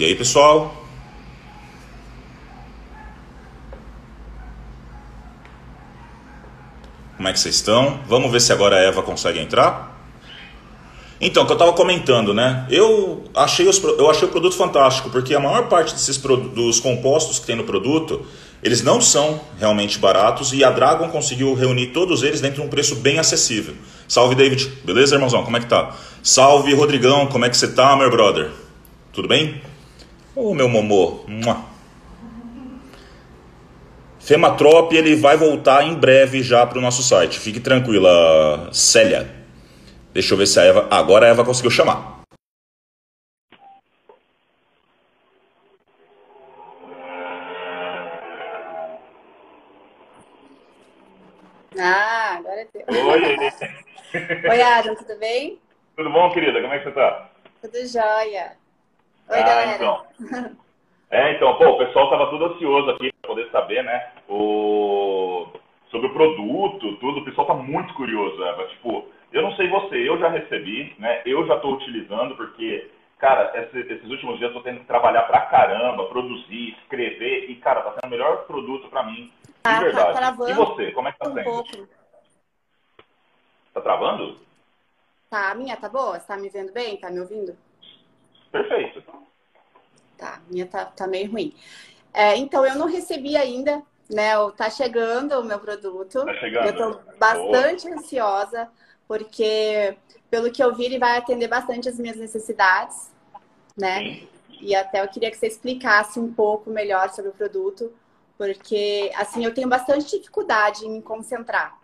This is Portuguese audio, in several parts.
E aí, pessoal? Como é que vocês estão? Vamos ver se agora a Eva consegue entrar? Então, que eu estava comentando, né? Eu achei, os, eu achei o produto fantástico, porque a maior parte desses dos compostos que tem no produto, eles não são realmente baratos e a Dragon conseguiu reunir todos eles dentro de um preço bem acessível. Salve, David. Beleza, irmãozão? Como é que tá? Salve, Rodrigão. Como é que você tá, meu brother? Tudo bem? Ô, oh, meu momô. Fematrop, ele vai voltar em breve já para o nosso site. Fique tranquila, Célia. Deixa eu ver se a Eva. Agora a Eva conseguiu chamar. Ah, agora deu. Oi! Oi, Adam, tudo bem? Tudo bom, querida? Como é que você tá? Tudo jóia. Oi, ah, galera. Então. É, então, pô, o pessoal tava tudo ansioso aqui para poder saber, né? O... Sobre o produto, tudo. O pessoal tá muito curioso, Eva. Tipo, eu não sei você, eu já recebi, né? Eu já estou utilizando porque, cara, esses últimos dias eu tô tendo que trabalhar pra caramba, produzir, escrever e, cara, tá sendo o melhor produto para mim, de Ah, tá verdade. travando e você, como é que tá Um sendo? pouco. Tá travando? Tá, a minha tá boa? Você tá me vendo bem? Tá me ouvindo? Perfeito. Tá, minha tá, tá meio ruim. É, então, eu não recebi ainda, né? Tá chegando o meu produto. Tá chegando. Eu tô bastante ansiosa, porque, pelo que eu vi, ele vai atender bastante as minhas necessidades, né? Sim. E até eu queria que você explicasse um pouco melhor sobre o produto, porque, assim, eu tenho bastante dificuldade em me concentrar.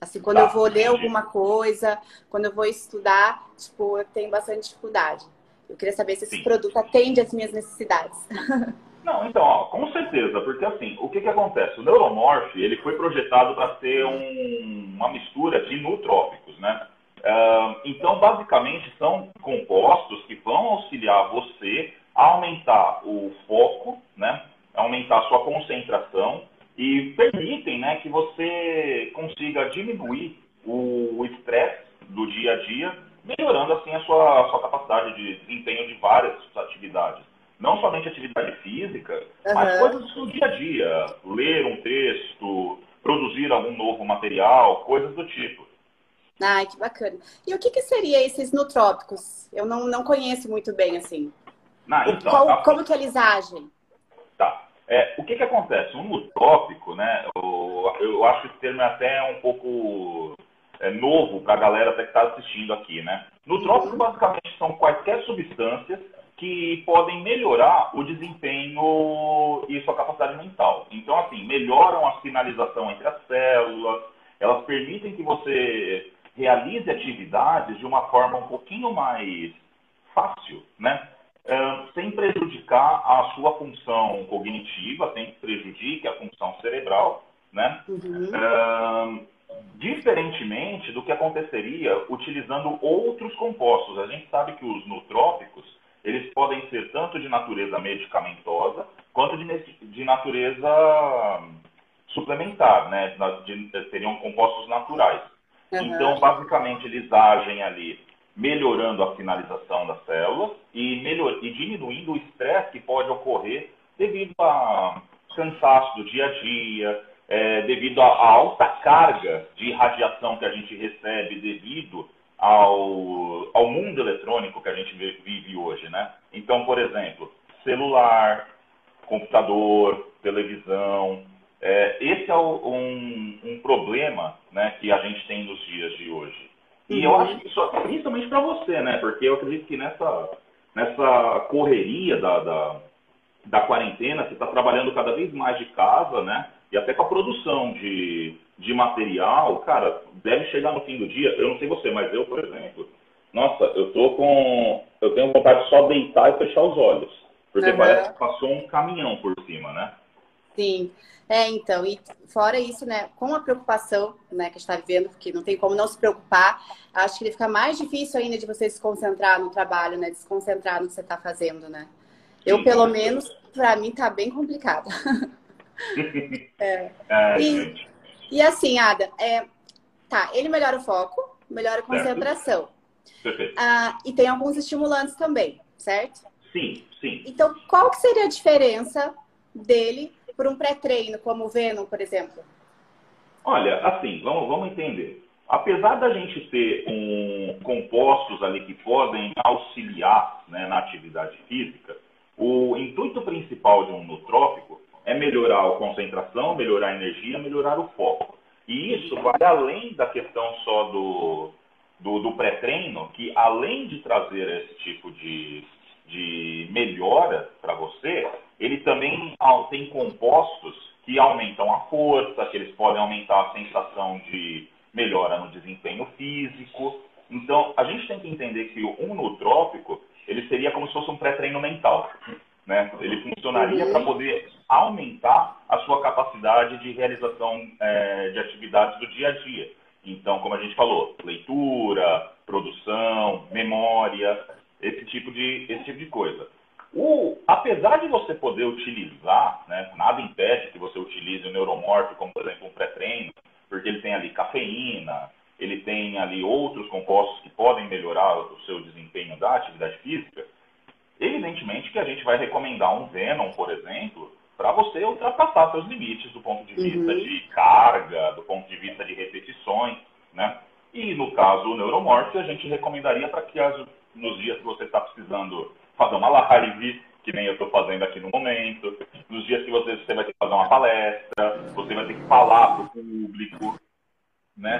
Assim, quando Tá, eu vou ler entendi. alguma coisa, quando eu vou estudar, tipo, eu tenho bastante dificuldade. Eu queria saber se esse Sim. produto atende às minhas necessidades. Não, então, ó, com certeza, porque assim, o que que acontece? O Neuromorph, ele foi projetado para ser um- uma mistura de nootrópicos, né? Ah, então, basicamente, são compostos que vão auxiliar você a aumentar o foco, né? Aumentar a sua concentração e permitem, né, que você consiga diminuir o estresse do dia a dia, melhorando assim a sua, a sua capacidade de desempenho de várias atividades não somente atividade física, mas Aham. coisas do dia a dia. Ler um texto, produzir algum novo material, coisas do tipo. Ai, que bacana. E o que, que seria esses nutrópicos? Eu não, não conheço muito bem, assim. Ah, então, qual- tá, como que eles agem? tá. É, o que, que acontece? Um utrópico, né? o- eu acho que esse termo é até um pouco é, novo para a galera até que está assistindo aqui, né? Nutrópico, Uhum. basicamente, são quaisquer substâncias que podem melhorar o desempenho e sua capacidade mental. Então, assim, melhoram a sinalização entre as células, elas permitem que você realize atividades de uma forma um pouquinho mais fácil, né? Ahn, sem prejudicar a sua função cognitiva, sem que prejudique a função cerebral, né? Uhum. Ahn, diferentemente do que aconteceria utilizando outros compostos. A gente sabe que os nootrópicos, eles podem ser tanto de natureza medicamentosa, quanto de, de natureza suplementar, né? Na- de- seriam compostos naturais. Aham. Então, basicamente, eles agem ali melhorando a sinalização das células e, melhor, e diminuindo o estresse que pode ocorrer devido a cansaço do dia a dia, é, devido à alta carga de radiação que a gente recebe devido ao, ao mundo eletrônico que a gente vi- vive hoje, né? Então, por exemplo, celular, computador, televisão, é, esse é um, um problema né, que a gente tem nos dias de hoje. E eu Uhum. acho que isso, principalmente para você, né? Porque eu acredito que nessa, nessa correria da, da, da quarentena, você está trabalhando cada vez mais de casa, né? E até com a produção de, de material, cara, deve chegar no fim do dia. Eu não sei você, mas eu, por exemplo, nossa, eu tô com. Eu tenho vontade de só deitar e fechar os olhos. Porque Aham. parece que passou um caminhão por cima, né? Sim. É, então, e fora isso, né, com a preocupação, né, que a gente está vivendo, porque não tem como não se preocupar, acho que ele fica mais difícil ainda de você se concentrar no trabalho, né, de se concentrar no que você está fazendo, né. Eu, Sim, pelo menos, para mim tá bem complicado. É, E- gente. E assim, Ada, é, tá, ele melhora o foco, melhora a concentração. Perfeito. Ah, e tem alguns estimulantes também, certo? Sim, sim. Então, qual que seria a diferença dele para um pré-treino, como o Venom, por exemplo? Olha, assim, vamos, vamos entender. Apesar da gente ter um, compostos ali que podem auxiliar né, na atividade física, o intuito principal de um nutrópico é melhorar a concentração, melhorar a energia, melhorar o foco. E isso vai além da questão só do, do, do pré-treino, que além de trazer esse tipo de, de melhora para você, ele também tem compostos que aumentam a força, que eles podem aumentar a sensação de melhora no desempenho físico. Então, a gente tem que entender que um nutrópico, ele seria como se fosse um pré-treino mental. Né? Ele funcionaria para poder aumentar a sua capacidade de realização é, de atividades do dia a dia. Então, como a gente falou, leitura, produção, memória, esse tipo de, esse tipo de coisa. O, apesar de você poder utilizar, né, nada impede que você utilize o neuromorfo como, por exemplo, um pré-treino, porque ele tem ali cafeína, ele tem ali outros compostos que podem melhorar o seu desempenho da atividade física, evidentemente que a gente vai recomendar um Venom, por exemplo, para você ultrapassar seus limites do ponto de vista uhum. de carga, do ponto de vista de repetições, né? E no caso o Neuromorph, a gente recomendaria para que as, nos dias que você está precisando fazer uma live, que nem eu estou fazendo aqui no momento, nos dias que você, você vai ter que fazer uma palestra, você vai ter que falar para o público, né?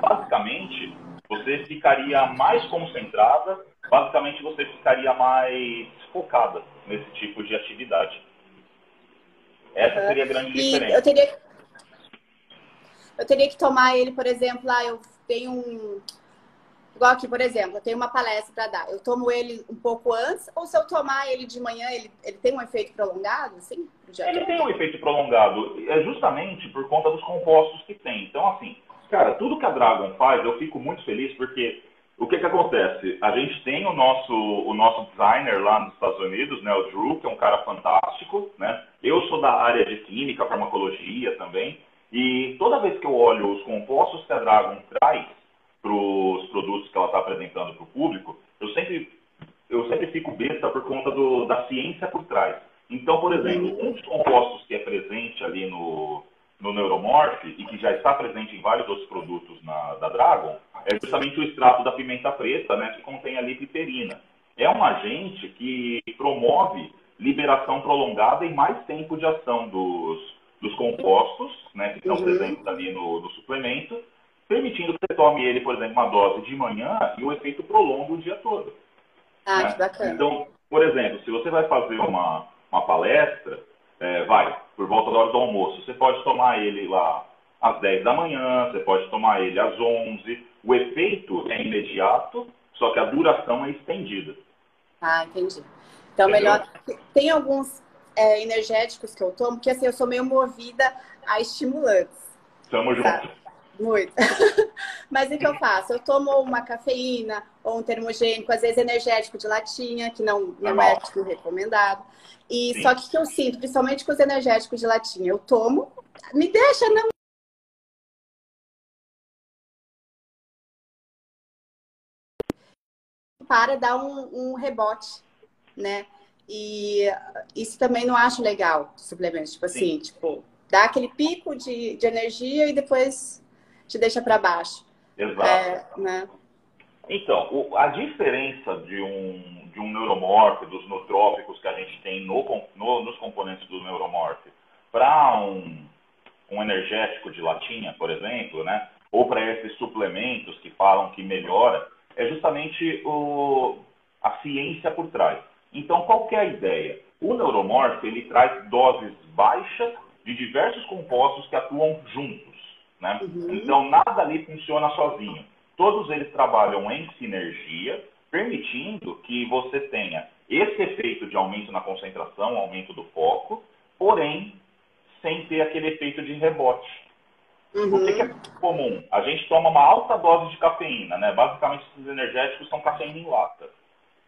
Basicamente, você ficaria mais concentrada, basicamente você ficaria mais focada nesse tipo de atividade. Essa seria a grande e diferença. Eu teria, eu teria que tomar ele, por exemplo, lá eu tenho um Igual aqui, por exemplo, eu tenho uma palestra para dar. Eu tomo ele um pouco antes, ou se eu tomar ele de manhã, ele, ele tem um efeito prolongado, assim? Ele tem um efeito prolongado, é justamente por conta dos compostos que tem. Então, assim, cara, tudo que a Dragon faz, eu fico muito feliz porque o que que acontece? A gente tem o nosso, o nosso designer lá nos Estados Unidos, né, o Drew, que é um cara fantástico, né? Eu sou da área de química, farmacologia também, e toda vez que eu olho os compostos que a Dragon traz, para os produtos que ela está apresentando para o público, eu sempre, eu sempre fico besta por conta do, da ciência por trás. Então, por exemplo, um dos compostos que é presente ali no, no Neuromorph e que já está presente em vários outros produtos na, da Dragon é justamente o extrato da pimenta preta, né, que contém ali piperina. É um agente que promove liberação prolongada e mais tempo de ação dos, dos compostos, né, que estão uhum. presentes ali no, no suplemento, permitindo que você tome ele, por exemplo, uma dose de manhã e o efeito prolonga o dia todo. Ah, né? que bacana. Então, por exemplo, se você vai fazer uma, uma palestra, é, vai, por volta da hora do almoço, você pode tomar ele lá às 10 da manhã, você pode tomar ele às 11. O efeito é imediato, só que a duração é estendida. Ah, entendi. Então, Entendeu? melhor. Tem alguns é, energéticos que eu tomo, porque assim, eu sou meio movida a estimulantes. Tamo junto. Muito. Mas o que eu faço? Eu tomo uma cafeína ou um termogênico, às vezes energético de latinha, que não, não é tipo, recomendado. E Sim. só que o que eu sinto, principalmente com os energéticos de latinha, eu tomo, me deixa não para dar um, um, rebote, né? E isso também não acho legal, suplementos. Tipo assim, tipo, dá aquele pico de, de energia e depois te deixa para baixo. Exato. É, né? Então, o, a diferença de um, de um neuromorfo, dos nootrópicos que a gente tem no, no, nos componentes do neuromorfo, para um, um energético de latinha, por exemplo, né? ou para esses suplementos que falam que melhora, é justamente o, a ciência por trás. Então, qual é a ideia? O neuromorfo ele traz doses baixas de diversos compostos que atuam juntos. Né? Uhum. Então, nada ali funciona sozinho. Todos eles trabalham em sinergia, permitindo que você tenha esse efeito de aumento na concentração, aumento do foco, porém, sem ter aquele efeito de rebote. Uhum. O que, que, é comum? A gente toma uma alta dose de cafeína, né? Basicamente, esses energéticos são cafeína em lata.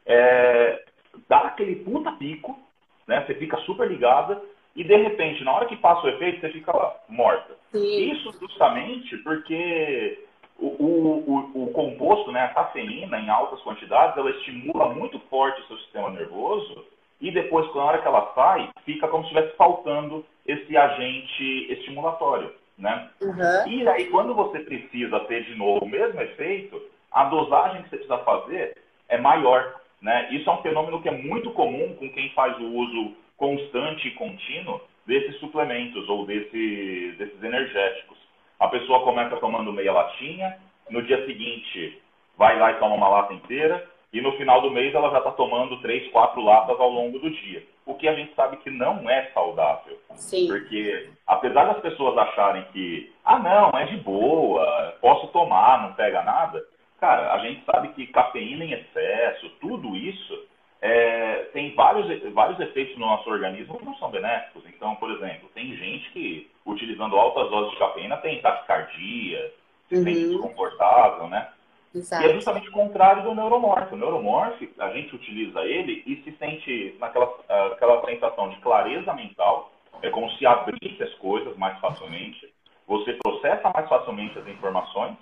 É, dá aquele puta pico, né? Você fica super ligada, e de repente, na hora que passa o efeito, você fica lá, morta. Sim. Isso justamente porque o, o, o, o, composto, né, a cafeína, em altas quantidades, ela estimula muito forte o seu sistema nervoso e depois, na hora que ela sai, fica como se estivesse faltando esse agente estimulatório, né? Uhum. E aí, quando você precisa ter de novo o mesmo efeito, a dosagem que você precisa fazer é maior, né? Isso é um fenômeno que é muito comum com quem faz o uso constante e contínuo desses suplementos ou desse, desses energéticos. A pessoa começa tomando meia latinha, no dia seguinte vai lá e toma uma lata inteira, e no final do mês ela já está tomando três, quatro latas ao longo do dia. O que a gente sabe que não é saudável. Sim. Porque, apesar das pessoas acharem que, ah, não, é de boa, posso tomar, não pega nada, cara, a gente sabe que cafeína em excesso, tudo isso é, tem vários, vários efeitos no nosso organismo que não são benéficos. Então, por exemplo, tem gente que, utilizando altas doses de cafeína, tem taquicardia, se uhum. sente desconfortável, né? Exato. E é justamente o contrário do neuromorfo. O neuromorfo, a gente utiliza ele e se sente naquela aquela sensação de clareza mental, é como se abrisse as coisas mais facilmente, você processa mais facilmente as informações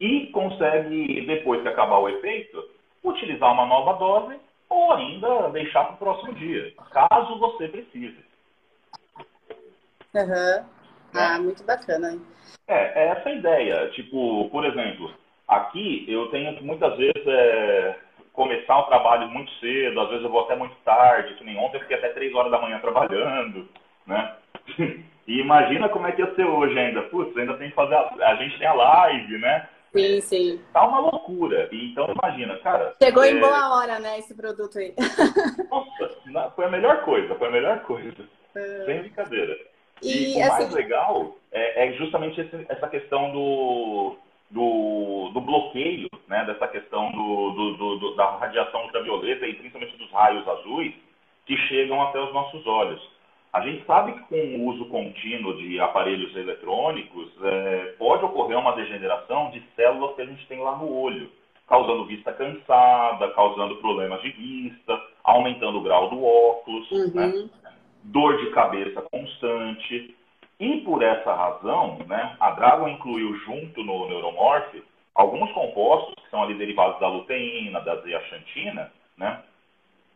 e consegue, depois que acabar o efeito, utilizar uma nova dose ou ainda deixar para o próximo dia, caso você precise. Uhum. Ah, muito bacana. É, é essa a ideia. Tipo, por exemplo, aqui eu tenho que muitas vezes é, começar o trabalho muito cedo, às vezes eu vou até muito tarde, que nem ontem eu fiquei até três horas da manhã trabalhando, né? E imagina como é que ia ser hoje ainda. Putz, ainda tem que fazer. A, a gente tem a live, né? Sim, sim. Tá uma loucura. Então, imagina, cara. Chegou é... em boa hora, né, esse produto aí. Nossa, foi a melhor coisa, foi a melhor coisa. É... Sem brincadeira. E, e o assim... mais legal é, é justamente esse, essa questão do, do, do, bloqueio, né, dessa questão do, do, do, da radiação ultravioleta e principalmente dos raios azuis que chegam até os nossos olhos. A gente sabe que com o uso contínuo de aparelhos eletrônicos é, pode ocorrer uma degeneração de células que a gente tem lá no olho, causando vista cansada, causando problemas de vista, aumentando o grau do óculos, uhum. né? dor de cabeça constante. E por essa razão, né, a Dragon incluiu junto no Neuromorph alguns compostos que são ali derivados da luteína, da zeaxantina, né?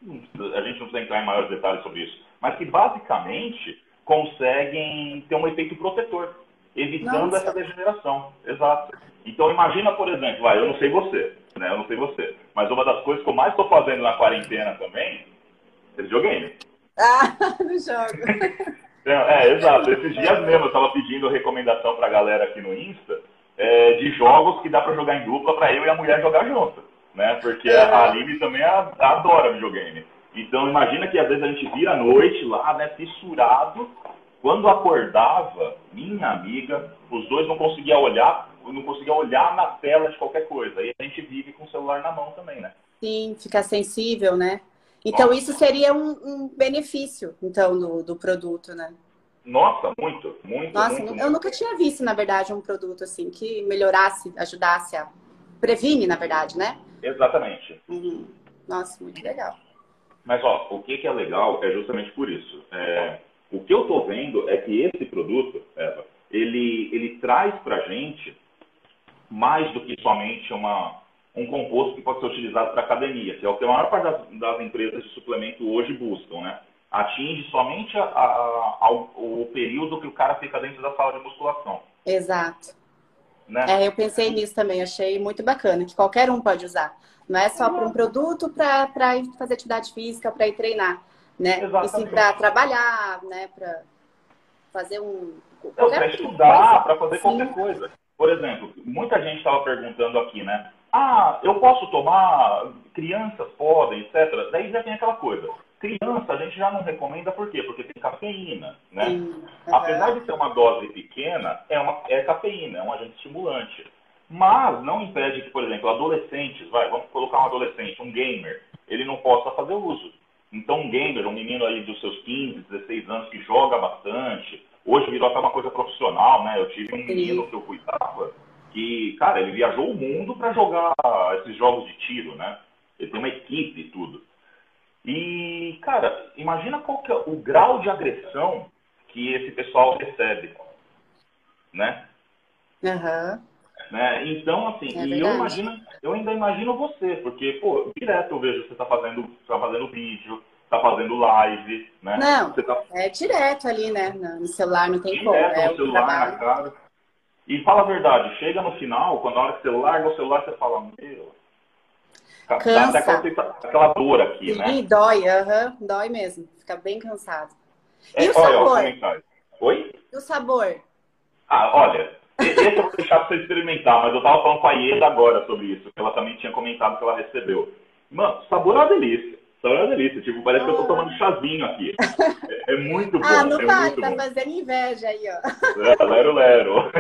A gente não precisa entrar em maiores detalhes sobre isso mas que basicamente conseguem ter um efeito protetor, evitando Nossa. essa degeneração. Exato. Então imagina, por exemplo, vai, eu não sei você, né? Eu não sei você, mas uma das coisas que eu mais estou fazendo na quarentena também é videogame. Ah, no jogo. É, é, exato. Esses dias mesmo eu estava pedindo recomendação para a galera aqui no Insta é, de jogos que dá para jogar em dupla para eu e a mulher jogar junto, né? Porque é. a Aline também adora videogame. Então imagina que às vezes a gente vira à noite lá, né, fissurado. Quando acordava, minha amiga, os dois não conseguiam olhar, não conseguiam olhar na tela de qualquer coisa. E a gente vive com o celular na mão também, né? Sim, fica sensível, né? Então Nossa. isso seria um, um, benefício, então, do, do produto, né? Nossa, muito, muito. Nossa, muito, eu muito. nunca tinha visto, na verdade, um produto assim que melhorasse, ajudasse a previne, na verdade, né? Exatamente. Uhum. Nossa, muito legal. Mas, ó, o que, que é legal é justamente por isso. É, o que eu estou vendo é que esse produto, Eva, ele, ele traz para a gente mais do que somente uma, um composto que pode ser utilizado para academia, que é o que a maior parte das, das, empresas de suplemento hoje buscam, né? Atinge somente a, a, ao, o período que o cara fica dentro da sala de musculação. Exato. Né? É, eu pensei nisso também, achei muito bacana, que qualquer um pode usar. Não é só para um produto para fazer atividade física, para ir treinar, né? Exatamente. E sim para trabalhar, né? Para fazer um. Para estudar, para fazer sim. qualquer coisa. Por exemplo, muita gente estava perguntando aqui, né? Ah, eu posso tomar, crianças podem, etc. Daí já tem aquela coisa. Criança a gente já não recomenda por quê? Porque tem cafeína, né? Uhum. Apesar de ser uma dose pequena, é, uma, é cafeína, é um agente estimulante. Mas não impede que, por exemplo, adolescentes, vai, vamos colocar um adolescente, um gamer, ele não possa fazer uso. Então, um gamer, um menino aí dos seus 15, 16 anos que joga bastante, hoje virou até uma coisa profissional, né? Eu tive um menino que eu cuidava que, cara, ele viajou o mundo para jogar esses jogos de tiro, né? Ele tem uma equipe e tudo. E, cara, imagina qual que é o grau de agressão que esse pessoal recebe, né? Uhum. Né? Então, assim, É e eu imagino, eu ainda imagino você, porque, pô, direto eu vejo você tá fazendo, tá fazendo vídeo, tá fazendo live, né? Não, tá é direto ali, né? No celular não tem como. direto É no o celular na cara. E fala a verdade, chega no final, quando a hora que você larga o celular, você fala, meu. Dá Cansa. aquela, sensa- aquela dor aqui, né? Sim, dói, aham, dói mesmo. Fica bem cansado. E É, o olha, sabor? Oi? E o sabor? Ah, olha, e- esse eu vou deixar pra você experimentar, mas eu tava falando com a Ieda agora sobre isso, que ela também tinha comentado que ela recebeu. Mano, sabor é uma delícia. Sabor é uma delícia. Tipo, parece que eu tô tomando chazinho aqui. É, é muito bom. ah, não é vale, muito tá bom. fazendo inveja aí, ó. É, lero, lero.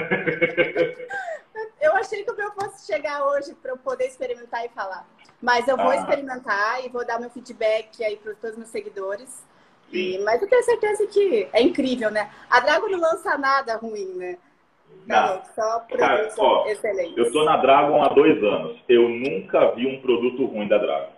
Eu achei que o meu fosse chegar hoje para eu poder experimentar e falar. Mas eu vou Ah. experimentar e vou dar meu feedback aí para todos os meus seguidores. E, mas eu tenho certeza que é incrível, né? A Drago não lança nada ruim, né? Não. Não, só Cara, produtos ó, excelentes. Eu tô na Dragon há dois anos. Eu nunca vi um produto ruim da Dragon.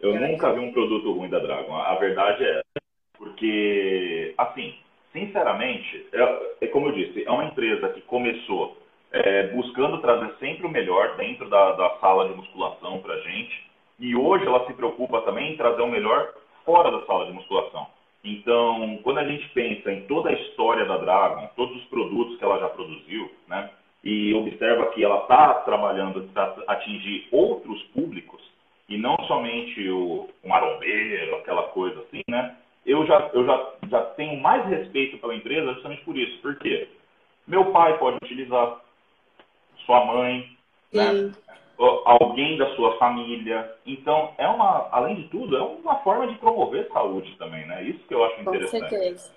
Eu É. nunca vi um produto ruim da Dragon. A verdade é essa. Porque, assim, sinceramente, é, é como eu disse, é uma empresa que começou é, buscando trazer sempre o melhor dentro da, da sala de musculação pra gente. E hoje ela se preocupa também em trazer o melhor fora da sala de musculação. Então, quando a gente pensa em toda a história da Dragon, todos os produtos que ela já produziu, né? E observa que ela está trabalhando para atingir outros públicos e não somente o, o marombeiro, aquela coisa assim, né? Eu já, eu já, já tenho mais respeito pela empresa justamente por isso. Por quê? Meu pai pode utilizar, sua mãe, né? Alguém da sua família. Então, é uma, além de tudo, é uma forma de promover saúde também, né? Isso que eu acho com interessante. certeza.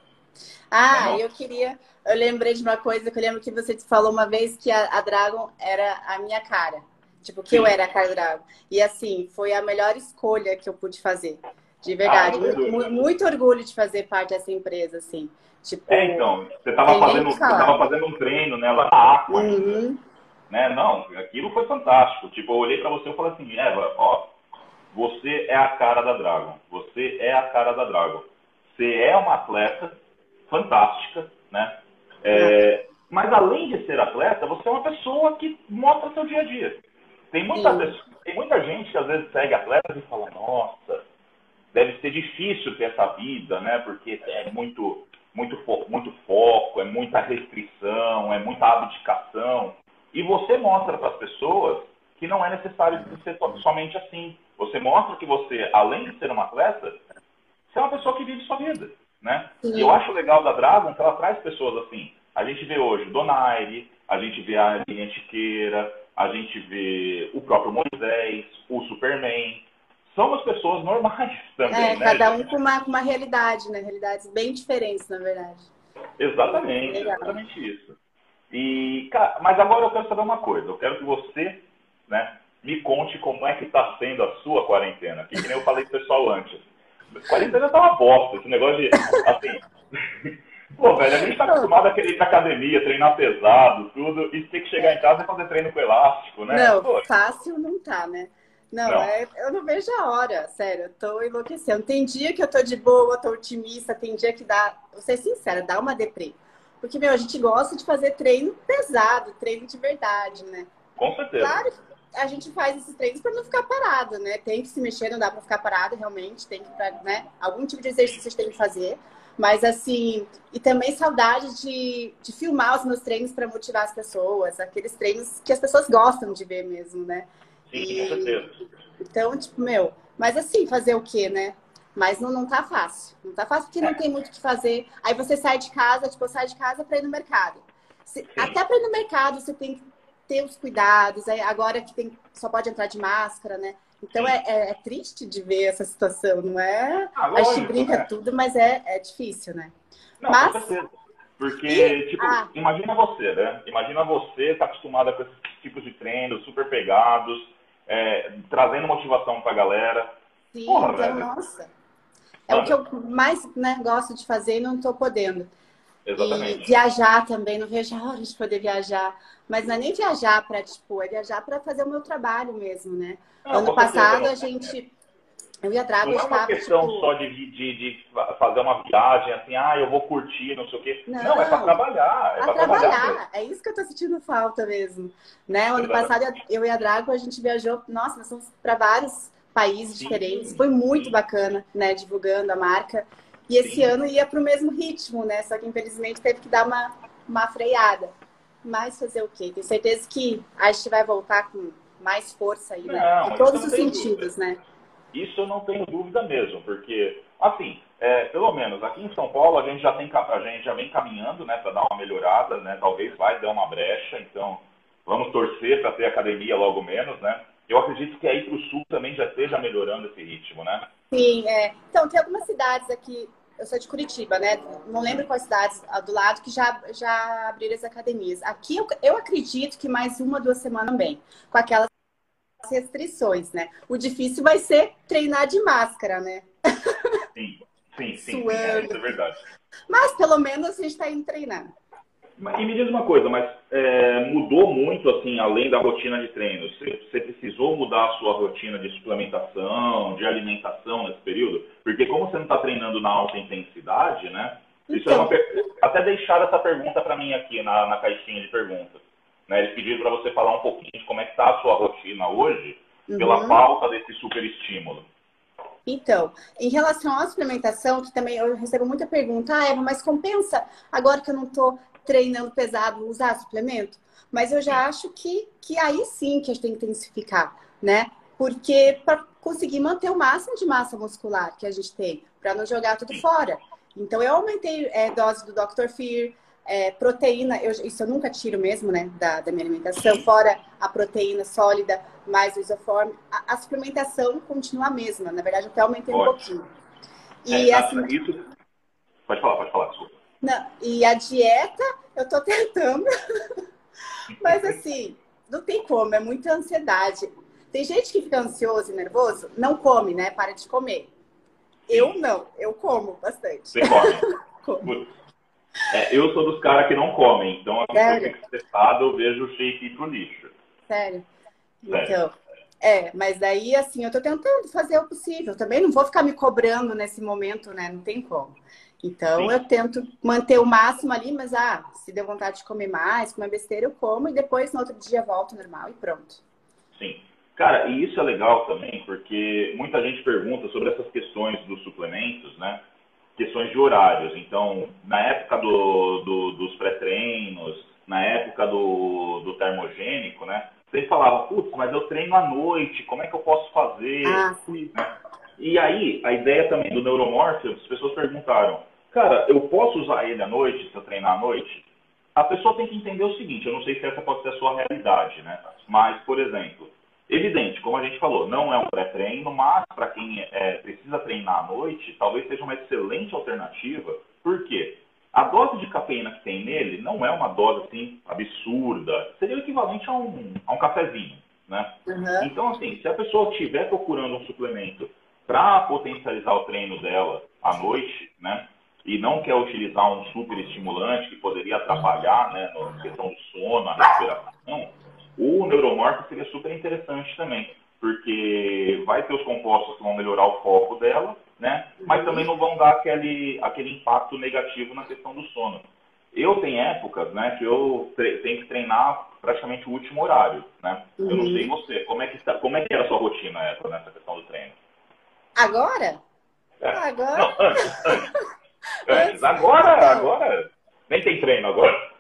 Ah, Não. eu queria. Eu lembrei de uma coisa que eu lembro que você falou uma vez que a, a Dragon era a minha cara. Tipo, que eu Sim. era a cara da Dragon. E assim, foi a melhor escolha que eu pude fazer. De verdade. Ah, muito, muito orgulho de fazer parte dessa empresa, assim. Tipo, É, então, você estava fazendo, você tava fazendo um treino, né, lá na Aqua, uhum, né? Não, aquilo foi fantástico. Tipo, eu olhei pra você e falei assim, Eva, ó, você é a cara da Dragon. Você é a cara da Dragon. Você é uma atleta fantástica, né? É, mas além de ser atleta, você é uma pessoa que mostra seu dia a dia. Tem muita, pessoa- tem muita gente que às vezes segue atletas e fala, nossa, deve ser difícil ter essa vida, né? Porque é muito, muito, fo- muito foco, é muita restrição, é muita abdicação. E você mostra para as pessoas que não é necessário ser so- somente assim. Você mostra que você, além de ser uma atleta, você é uma pessoa que vive sua vida, né? Sim. E eu acho legal da Dragon que ela traz pessoas assim. A gente vê hoje o Donaire, a gente vê a Aline Antiqueira, a gente vê o próprio Moisés, o Superman. São as pessoas normais também, É, né? cada um com uma, com uma realidade, né? Realidades bem diferentes, na verdade. Exatamente, Legal. exatamente isso. E, cara, mas agora eu quero saber uma coisa. Eu quero que você, né, me conte como é que está sendo a sua quarentena. Que, que nem eu falei pro pessoal antes. Quarentena tá uma bosta. Esse negócio de, assim... Pô, velho, a gente tá acostumado a querer ir pra academia, treinar pesado, tudo, e ter que chegar em casa e fazer treino com elástico, né? Não, Pô, fácil não tá, né? Não, Não. é- eu não vejo a hora, sério, eu tô enlouquecendo. Tem dia que eu tô de boa, tô otimista, tem dia que dá, vou ser sincera, dá uma deprê. Porque, meu, a gente gosta de fazer treino pesado, treino de verdade, né? com certeza. Claro que a gente faz esses treinos para não ficar parado, né? Tem que se mexer, não dá para ficar parado, realmente. Tem que, né? Algum tipo de exercício vocês têm que fazer. Mas, assim, e também saudade de, de filmar os meus treinos para motivar as pessoas. Aqueles treinos que as pessoas gostam de ver mesmo, né? Sim, com certeza. Então, tipo, meu, mas assim, fazer o quê, né? Mas não, não tá fácil. Não tá fácil porque não tem muito o que fazer. Aí você sai de casa, tipo, eu saio de casa para ir no mercado. Se- até para ir no mercado você tem que ter os cuidados. Aí agora que tem, só pode entrar de máscara, né? Então é, é- é triste de ver essa situação, não é? Ah, A gente lógico, brinca né? tudo, mas é, é difícil, né? Não, Mas- com certeza. Porque, E- tipo, ah. imagina você, né? Imagina você tá acostumada com esses tipos de treinos super pegados, é, trazendo motivação pra galera. Sim, Porra, então, nossa. É o que eu mais né, gosto de fazer e não tô podendo. E Exatamente. viajar também, não vejo a hora de poder viajar. Mas não é nem viajar para, tipo, é viajar para fazer o meu trabalho mesmo, né? Não, ano passado a gente Eu e a Drago Não é uma questão tipo... só de, de, de, fazer uma viagem assim, ah, eu vou curtir, não sei o quê. Não, não é para trabalhar. É para trabalhar. trabalhar. É isso que eu tô sentindo falta mesmo. Né? Ano passado, eu e a Drago, a gente viajou, nossa, nós fomos para vários países sim, diferentes. Foi muito sim. bacana, né? Divulgando a marca. E esse sim. ano ia para o mesmo ritmo, né? Só que infelizmente teve que dar uma, uma freada. Mas fazer o quê? Tenho certeza que a gente vai voltar com mais força aí, né? Não, em todos os sentidos, dúvida. né? Isso eu não tenho dúvida mesmo, porque, assim, é, pelo menos aqui em São Paulo a gente já tem a gente já vem caminhando, né, para dar uma melhorada, né? Talvez vai dar uma brecha, então vamos torcer para ter academia logo menos, né? Eu acredito que aí para o sul também já esteja melhorando esse ritmo, né? Sim, é. Então, tem algumas cidades aqui, eu sou de Curitiba, né? Não lembro quais cidades do lado que já, já abriram as academias. Aqui eu, eu acredito que mais uma, duas semanas também, com aquelas restrições, né? O difícil vai ser treinar de máscara, né? Sim, sim, sim, sim é, isso é verdade. Mas pelo menos a gente está indo treinar. E me diz uma coisa, mas é, mudou muito, assim, além da rotina de treino? Você, você, precisou mudar a sua rotina de suplementação, de alimentação nesse período? Porque como você não está treinando na alta intensidade, né? Isso é então... é uma, até deixaram essa pergunta para mim aqui na, na caixinha de perguntas. Né? Eles pediram para você falar um pouquinho de como é que está a sua rotina hoje, uhum. pela falta desse super estímulo. Então, em relação à suplementação, que também eu recebo muita pergunta, ah, Eva, mas compensa agora que eu não estou treinando pesado usar suplemento? Mas eu já acho que, que aí sim que a gente tem que intensificar, né? Porque para conseguir manter o máximo de massa muscular que a gente tem, para não jogar tudo fora. Então, eu aumentei é, dose do Dr. Fear, é, proteína, eu, isso eu nunca tiro mesmo, né, da, da minha alimentação, fora a proteína sólida, mais o isoforme, a, a suplementação continua a mesma, na verdade até aumentei um pouquinho. E é, assim, isso... Pode falar, pode falar, desculpa. Não, e a dieta, eu tô tentando, mas assim, não tem como, é muita ansiedade. Tem gente que fica ansioso e nervoso, não come, né, para de comer. Eu não, eu como bastante. Você come? É, eu sou dos caras que não comem, então a que testado eu vejo o shake ir pro lixo. Sério? Sério. Então, é, mas daí assim, eu tô tentando fazer o possível. Também não vou ficar me cobrando nesse momento, né? Não tem como. Então Sim. eu tento manter o máximo ali, mas ah, se der vontade de comer mais, comer besteira, eu como e depois no outro dia volto normal e pronto. Sim. Cara, e isso é legal também, porque muita gente pergunta sobre essas questões dos suplementos, né? questões de horários. Então, na época do, do, dos pré-treinos, na época do, do termogênico, né? Você falava, putz, mas eu treino à noite, como é que eu posso fazer? Ah, sim. Né? E aí, a ideia também do Neuromorph, as pessoas perguntaram, cara, eu posso usar ele à noite, se eu treinar à noite? A pessoa tem que entender o seguinte, eu não sei se essa pode ser a sua realidade, né? Mas, por exemplo, Evidente, como a gente falou, não é um pré-treino, mas para quem é, precisa treinar à noite, talvez seja uma excelente alternativa. Por quê? A dose de cafeína que tem nele não é uma dose assim absurda. Seria o equivalente a um, a um cafezinho. Né? Uhum. Então, assim, se a pessoa estiver procurando um suplemento para potencializar o treino dela à noite, né? E não quer utilizar um super estimulante que poderia atrapalhar, né, na questão do sono, a respiração, o neuromorfo seria super interessante também, porque vai ter os compostos que vão melhorar o foco dela, né? Mas também não vão dar aquele, aquele impacto negativo na questão do sono. Eu tenho épocas, né, que eu tenho que treinar praticamente o último horário, né? Uhum. Eu não uhum. sei você, como é que tá, como é que era a sua rotina essa, nessa questão do treino? Agora? É. Agora? Não, antes, antes. antes. Agora, agora nem tem treino agora.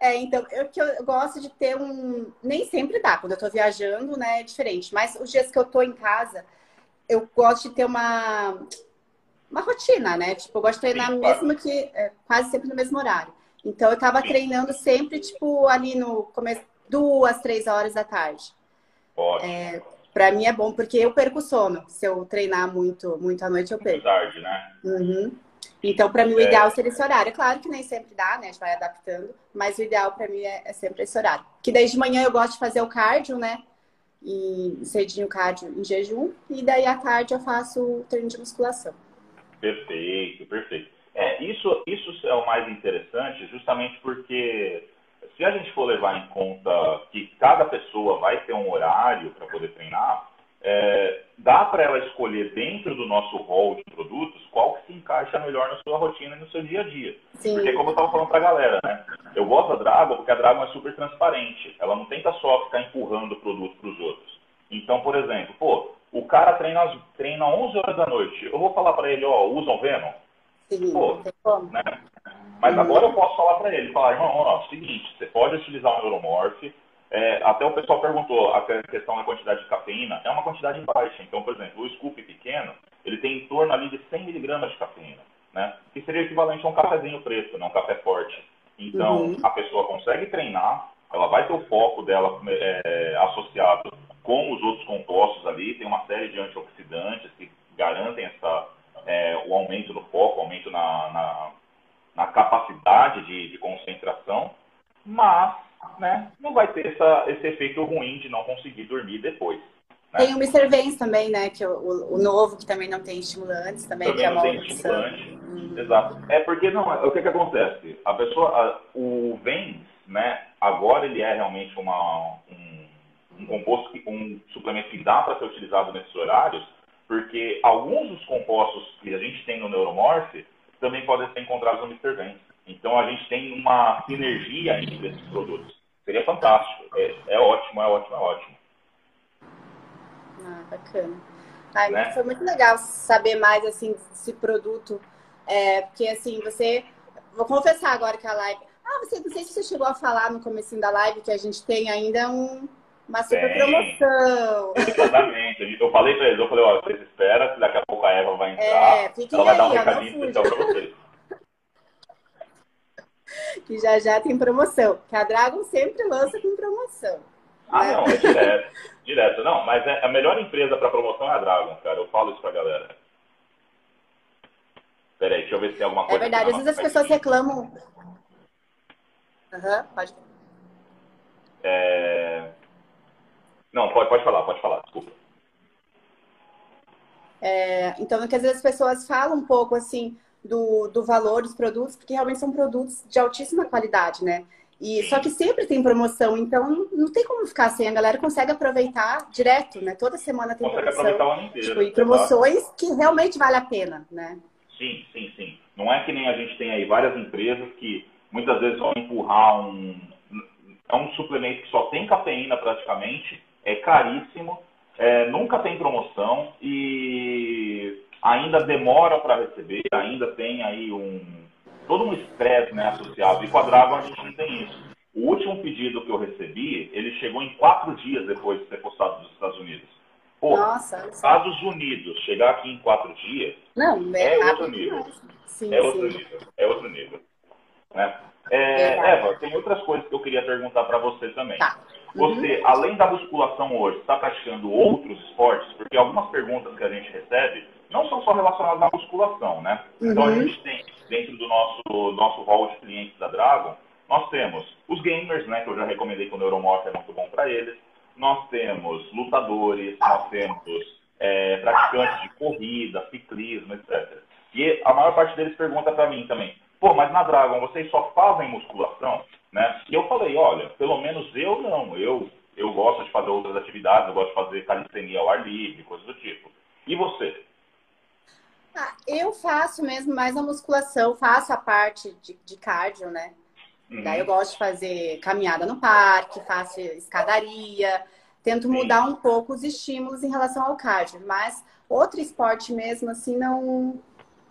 É, então, eu que eu gosto de ter um. Nem sempre dá, quando eu tô viajando, né, é diferente. Mas os dias que eu tô em casa, eu gosto de ter uma, uma rotina, né? Tipo, eu gosto de treinar Sim, mesmo que é, quase sempre no mesmo horário. Então, eu tava Sim. treinando sempre, tipo, ali no começo, duas, três horas da tarde. Ótimo. É, pra mim é bom, porque eu perco sono. Se eu treinar muito, muito à noite, eu perco. Tarde, né? Uhum. Então, para mim, o é. ideal seria esse horário. É claro que nem sempre dá, né? A gente vai adaptando, mas o ideal para mim é, é, sempre esse horário. Que desde manhã eu gosto de fazer o cardio, né? E cedinho cardio em jejum, e daí à tarde eu faço o treino de musculação. Perfeito, perfeito. É, isso, isso é o mais interessante, justamente porque se a gente for levar em conta que cada pessoa vai ter um horário para poder treinar, é, dá para ela escolher dentro do nosso rol de produtos qual que se encaixa melhor na sua rotina e no seu dia a dia. Sim. Porque como eu estava falando para a galera, né? Eu gosto da Dragon porque a Dragon é super transparente. Ela não tenta só ficar empurrando o produto para os outros. Então, por exemplo, pô, o cara treina, treina 11 horas da noite. Eu vou falar para ele, ó, usa o Venom? Sim, pô, né? Mas agora eu posso falar para ele, falar, irmão, ó, seguinte, você pode utilizar o Neuromorph, é, até o pessoal perguntou a questão da quantidade de cafeína. É uma quantidade baixa. Então, por exemplo, o scoop pequeno, ele tem em torno ali de 100 miligramas de cafeína, né? Que seria equivalente a um cafezinho preto, não um café forte. Então, uhum. a pessoa consegue treinar, ela vai ter o foco dela é, associado com os outros compostos ali. Tem uma série de antioxidantes que garantem essa, é, o aumento do foco, o aumento na, na, na capacidade de, de concentração. Mas né, não vai ter essa, esse efeito ruim de não conseguir dormir depois. Né? Tem o Mr. Vence também, né? Que é o, o, novo, que também não tem estimulantes, também, também que é uma tem estimulante. Hum. Exato. É porque não, o que, que acontece? A pessoa, a, o Vence, né, agora ele é realmente uma, um, um composto, que, um suplemento que dá para ser utilizado nesses horários, porque alguns dos compostos que a gente tem no Neuromorph também podem ser encontrados no Mr. Vence. Então a gente tem uma sinergia entre esses produtos. Seria fantástico. É, é ótimo, é ótimo, é ótimo. Ah, bacana. Ai, né? Foi muito legal saber mais assim desse produto. É, porque assim, você. Vou confessar agora que a live. Ah, você não sei se você chegou a falar no começo da live que a gente tem ainda um, uma super promoção. Exatamente. Eu falei pra eles, eu falei, ó, vocês esperam que daqui a pouco a Eva vai entrar. É, ela vai aí, dar um recadinho especial pra vocês. que já já tem promoção. Que a Dragon sempre lança com promoção. Ah, né? não, é direto. direto. Não, mas é, a melhor empresa para promoção é a Dragon, cara. Eu falo isso pra galera. Peraí, deixa eu ver se tem alguma coisa. É verdade, às vezes as pessoas reclamam. Aham, uhum, pode. É... Não, pode, pode falar, pode falar, desculpa. É, então, que às vezes as pessoas falam um pouco assim, do, do valor dos produtos, porque realmente são produtos de altíssima qualidade, né? E, só que sempre tem promoção, então não tem como ficar sem. A galera consegue aproveitar direto, né? Toda semana tem consegue promoção. Aproveitar o ano inteiro, tipo, e promoções tá? que realmente vale a pena, né? Sim, sim, sim. Não é que nem a gente tem aí várias empresas que muitas vezes vão empurrar um. É um suplemento que só tem cafeína praticamente, é caríssimo, é, nunca tem promoção e ainda demora para receber, ainda tem aí um todo um estresse né, associado. E com a Dragon a gente não tem isso. O último pedido que eu recebi, ele chegou em quatro dias depois de ser postado nos Estados Unidos. Pô, Nossa, Estados Unidos, chegar aqui em quatro dias não, é, é outro nível. Sim, é outro sim. nível. É outro nível. Né? É, Eva, tem outras coisas que eu queria perguntar para você também. Tá. Você, uhum. além da musculação hoje, está praticando outros esportes? Porque algumas perguntas que a gente recebe não são só relacionadas à musculação, né? Uhum. Então a uhum. gente tem, dentro do nosso, nosso hall de clientes da Dragon, nós temos os gamers, né? Que eu já recomendei que o Neuromorph é muito bom para eles. Nós temos lutadores, nós temos é, praticantes de corrida, ciclismo, etc. E a maior parte deles pergunta para mim também, pô, mas na Dragon vocês só fazem musculação? Né? E eu falei, olha, pelo menos eu não, eu, eu gosto de fazer outras atividades, eu gosto de fazer calistenia ao ar livre, coisas do tipo. E você? Ah, eu faço mesmo mais a musculação, faço a parte de, de cardio, né? Uhum. Daí eu gosto de fazer caminhada no parque, faço escadaria, tento Sim. mudar um pouco os estímulos em relação ao cardio, mas outro esporte mesmo assim não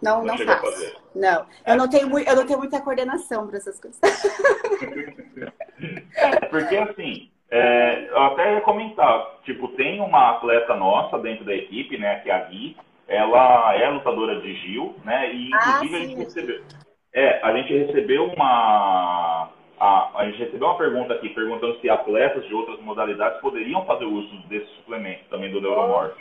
não, não, não faço. Não, eu não tenho eu não tenho muita coordenação para essas coisas. porque assim, é, eu até ia comentar, tipo, tem uma atleta nossa dentro da equipe, né, que é a Gui, ela é lutadora de Gil, né? E ah, inclusive ah, a gente recebeu. É, a gente recebeu uma. A, a gente recebeu uma pergunta aqui perguntando se atletas de outras modalidades poderiam fazer uso desse suplemento também do Neuromorph.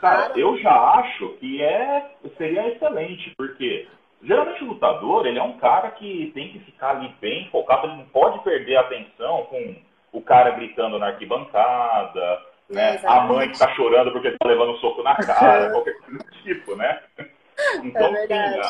Cara, eu já acho que é, seria excelente, porque geralmente o lutador, ele é um cara que tem que ficar ali bem focado, ele não pode perder a atenção com o cara gritando na arquibancada, né? a mãe que está chorando porque está levando um soco na cara, qualquer coisa do tipo, né? Então, é sim,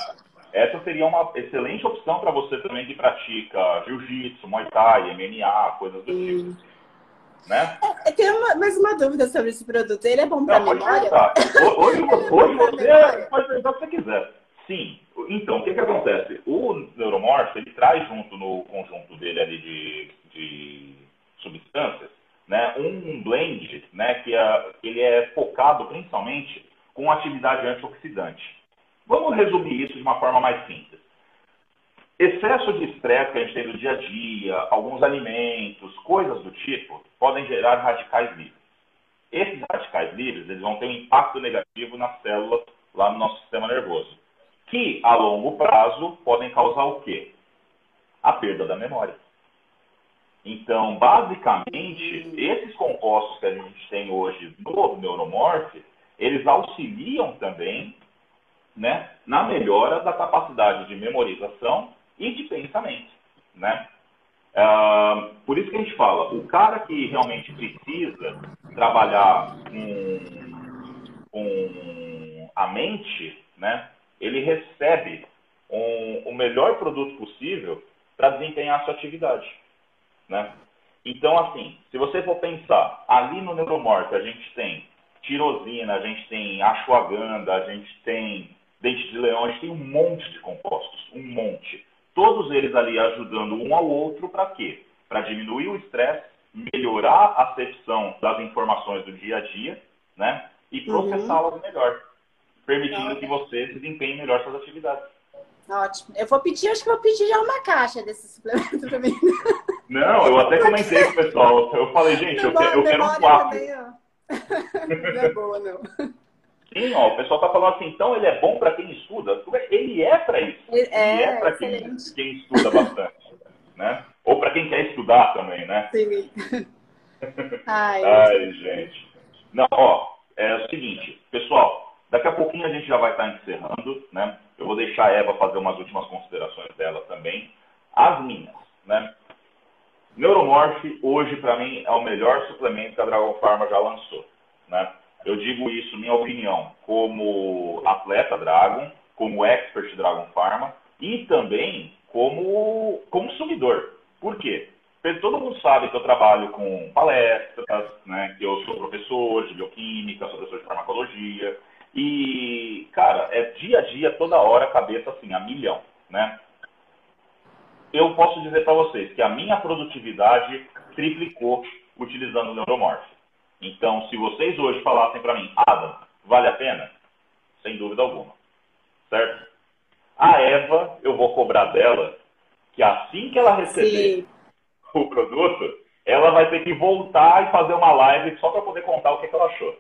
essa seria uma excelente opção para você também que pratica jiu-jitsu, muay thai, MMA, coisas do sim. tipo. né? É, tenho uma, mais uma dúvida sobre esse produto. Ele é bom para memória? Hoje, hoje você pode perguntar o que você quiser. Sim. Então, o que, que acontece? O Neuromorph, ele traz junto no conjunto dele ali de, de substâncias, né, um blend, né, que é, ele é focado principalmente com atividade antioxidante. Vamos resumir isso de uma forma mais simples. Excesso de estresse que a gente tem no dia a dia, alguns alimentos, coisas do tipo, podem gerar radicais livres. Esses radicais livres eles vão ter um impacto negativo nas células lá no nosso sistema nervoso, que a longo prazo podem causar o quê? A perda da memória. Então, basicamente, esses compostos que a gente tem hoje no neuromorph, eles auxiliam também né, na melhora da capacidade de memorização e de pensamento. Né? Uh, por isso que a gente fala, o cara que realmente precisa trabalhar com, com a mente, né, ele recebe um, o melhor produto possível para desempenhar a sua atividade. Né? Então, assim, se você for pensar, ali no neuromorfo a gente tem tirosina, a gente tem ashwagandha, a gente tem dente de leão, a gente tem um monte de compostos, um monte. Todos eles ali ajudando um ao outro para quê? Para diminuir o estresse, melhorar a acepção das informações do dia a dia, né? E uhum. processá-las uhum. melhor, permitindo que você desempenhe melhor suas atividades. Ótimo. Eu vou pedir, acho que vou pedir já uma caixa desse suplemento para mim. Não, eu até comentei com o pessoal. Eu falei, gente, eu, quero, eu quero um ó. Não é boa, não. Sim, ó, o pessoal tá falando assim, então ele é bom para quem estuda. Ele é para isso. Ele é, é para quem, quem estuda bastante, né? Ou para quem quer estudar também, né? Sim. Ai, Ai gente. Não, ó, é o seguinte, pessoal, daqui a pouquinho a gente já vai estar tá encerrando, né? Eu vou deixar a Eva fazer umas últimas considerações dela também. As minhas, né? Neuromorph, hoje, para mim, é o melhor suplemento que a Dragon Pharma já lançou. Né? Eu digo isso, minha opinião, como atleta Dragon, como expert Dragon Pharma e também como consumidor. Por quê? Todo mundo sabe que eu trabalho com palestras, né, que eu sou professor de bioquímica, sou professor de farmacologia. E, cara, é dia a dia, toda hora, cabeça assim, a milhão, né? Eu posso dizer para vocês que a minha produtividade triplicou utilizando o Neuromorph. Então, se vocês hoje falassem para mim, Adam, vale a pena? Sem dúvida alguma. Certo? A Eva, eu vou cobrar dela que assim que ela receber Sim. o produto, ela vai ter que voltar e fazer uma live só para poder contar o que, que ela achou.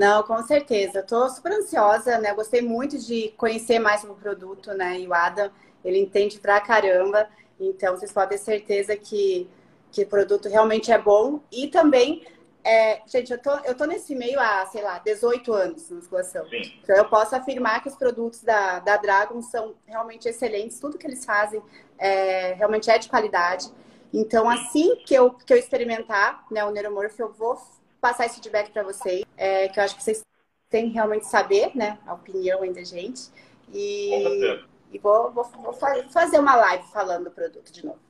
Não, com certeza. Estou super ansiosa, né? Gostei muito de conhecer mais o produto, né? E o Adam ele entende pra caramba. Então, vocês podem ter certeza que, que o produto realmente é bom. E também, é, gente, eu tô, eu tô nesse meio há, sei lá, 18 anos na musculação. Sim. Então, eu posso afirmar que os produtos da, da Dragon são realmente excelentes. Tudo que eles fazem é, realmente é de qualidade. Então, assim que eu, que eu experimentar né, o Neuromorph, eu vou passar esse feedback para vocês, é, que eu acho que vocês têm que realmente saber, né, a opinião ainda da gente. E, e vou, vou, vou, fazer uma live falando do produto de novo.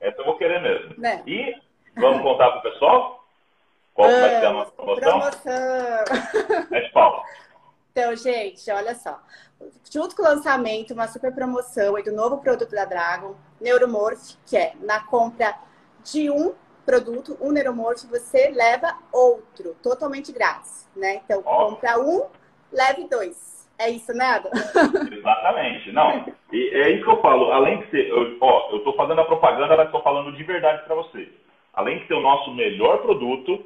É, essa eu vou querer mesmo. Né? E vamos contar para o pessoal? Qual vai ser a nossa promoção? Promoção! É de pau. Então, gente, olha só. Junto com o lançamento, uma super promoção aí do novo produto da Dragon, Neuromorph, que é na compra de um produto, um Neuromorph, você leva outro, totalmente grátis, né? Então, compra um, leve dois. É isso, né, Exatamente. Não, e é isso que eu falo. Além de ser, eu, ó, eu estou fazendo a propaganda, mas estou falando de verdade para vocês. Além de ser o nosso melhor produto,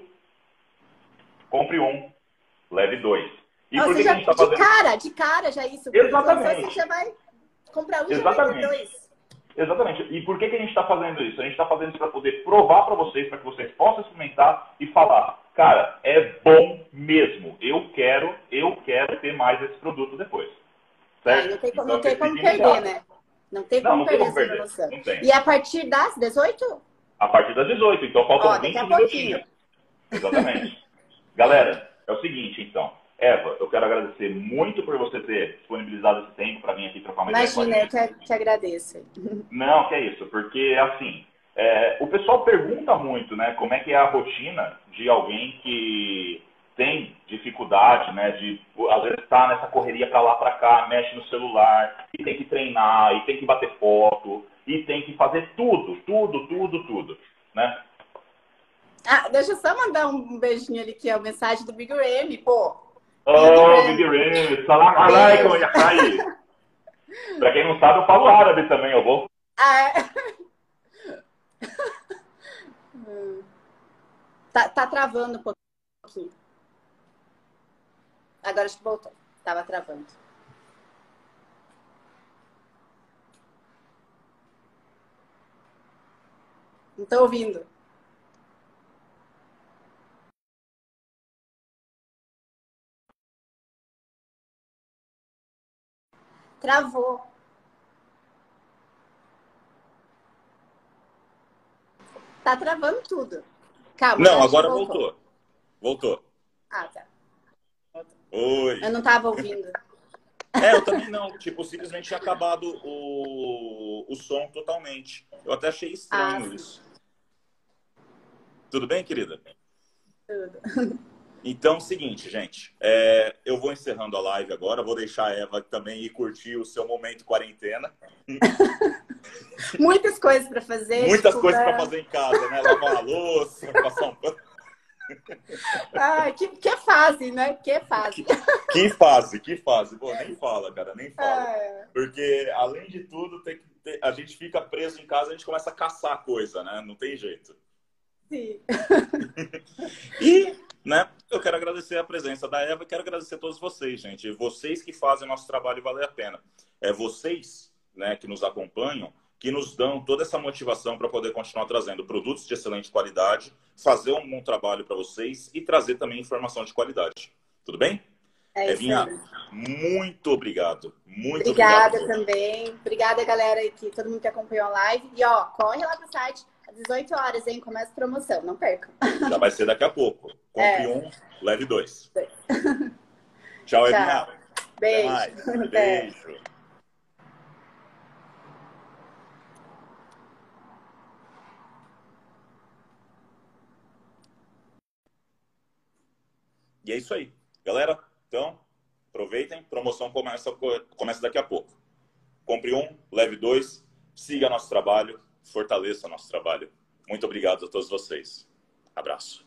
compre um, leve dois. E por que, já, que a gente tá fazendo? De cara, de cara já isso. Exatamente. Você já vai comprar um Exatamente. já dois. Exatamente. E por que, que a gente está fazendo isso? A gente está fazendo isso para poder provar para vocês, para que vocês possam experimentar e falar cara, é bom mesmo. Eu quero, eu quero ter mais esse produto depois. Certo? É, não tem, então, não tem como perder, né? Não tem como não, perder essa promoção. E a partir das 18? A partir das 18, então faltam Ó, 20 minutinhos. Exatamente. Galera, é o seguinte, então. Eva, eu quero agradecer muito por você ter disponibilizado esse tempo para vir aqui trocar uma ideia Imagina, eu que, que agradeço. Não, que é isso, porque assim, É, o pessoal pergunta muito, né, como é que é a rotina de alguém que tem dificuldade, né, de às vezes estar tá nessa correria para lá para cá, mexe no celular e tem que treinar e tem que bater foto e tem que fazer tudo, tudo, tudo, tudo, né? Ah, deixa eu só mandar um beijinho ali que é a mensagem do Big Ramy, pô. Oh, Big Ramy, salam alaikum, Yakai. Pra quem não sabe, eu falo árabe também, eu vou. Ah, é. tá, tá travando um pouquinho. Agora acho que voltou. Tava travando. Não tô ouvindo. Travou. Tá travando tudo. Calma. Não, agora voltou. voltou. Voltou. Ah, tá. Oi. Eu não tava ouvindo. É, eu também não. Tipo, simplesmente tinha acabado o, o som totalmente. Eu até achei estranho ah, isso. Tudo bem, querida? Tudo. Então, seguinte, gente. É, eu vou encerrando a live agora. Vou deixar a Eva também ir curtir o seu momento quarentena. Muitas coisas para fazer. Muitas tipo, coisas para fazer em casa, né? Lavar a louça, passar um pano. Ah, que, que fase, né? Que fase. Que, que fase, que fase. Pô, nem fala, cara, nem fala. É. Porque, além de tudo, tem que ter, a gente fica preso em casa, a gente começa a caçar coisa, né? Não tem jeito. Sim. e, né, eu quero agradecer a presença da Eva e quero agradecer a todos vocês, gente. Vocês que fazem o nosso trabalho valer a pena. É vocês, né, que nos acompanham, que nos dão toda essa motivação para poder continuar trazendo produtos de excelente qualidade, fazer um bom trabalho para vocês e trazer também informação de qualidade. Tudo bem? É Evinha, muito obrigado. Muito Obrigada obrigado. também. Obrigada, galera, que todo mundo que acompanhou a live. E ó, corre lá pro site às 18 horas, hein? Começa a promoção, não percam. Já vai ser daqui a pouco. Compre é. um, leve dois. Tchau, Evinha. Beijo. Beijo. E é isso aí. Galera, então, aproveitem. Promoção começa, começa daqui a pouco. Compre um, leve dois. Siga nosso trabalho, fortaleça nosso trabalho. Muito obrigado a todos vocês. Abraço.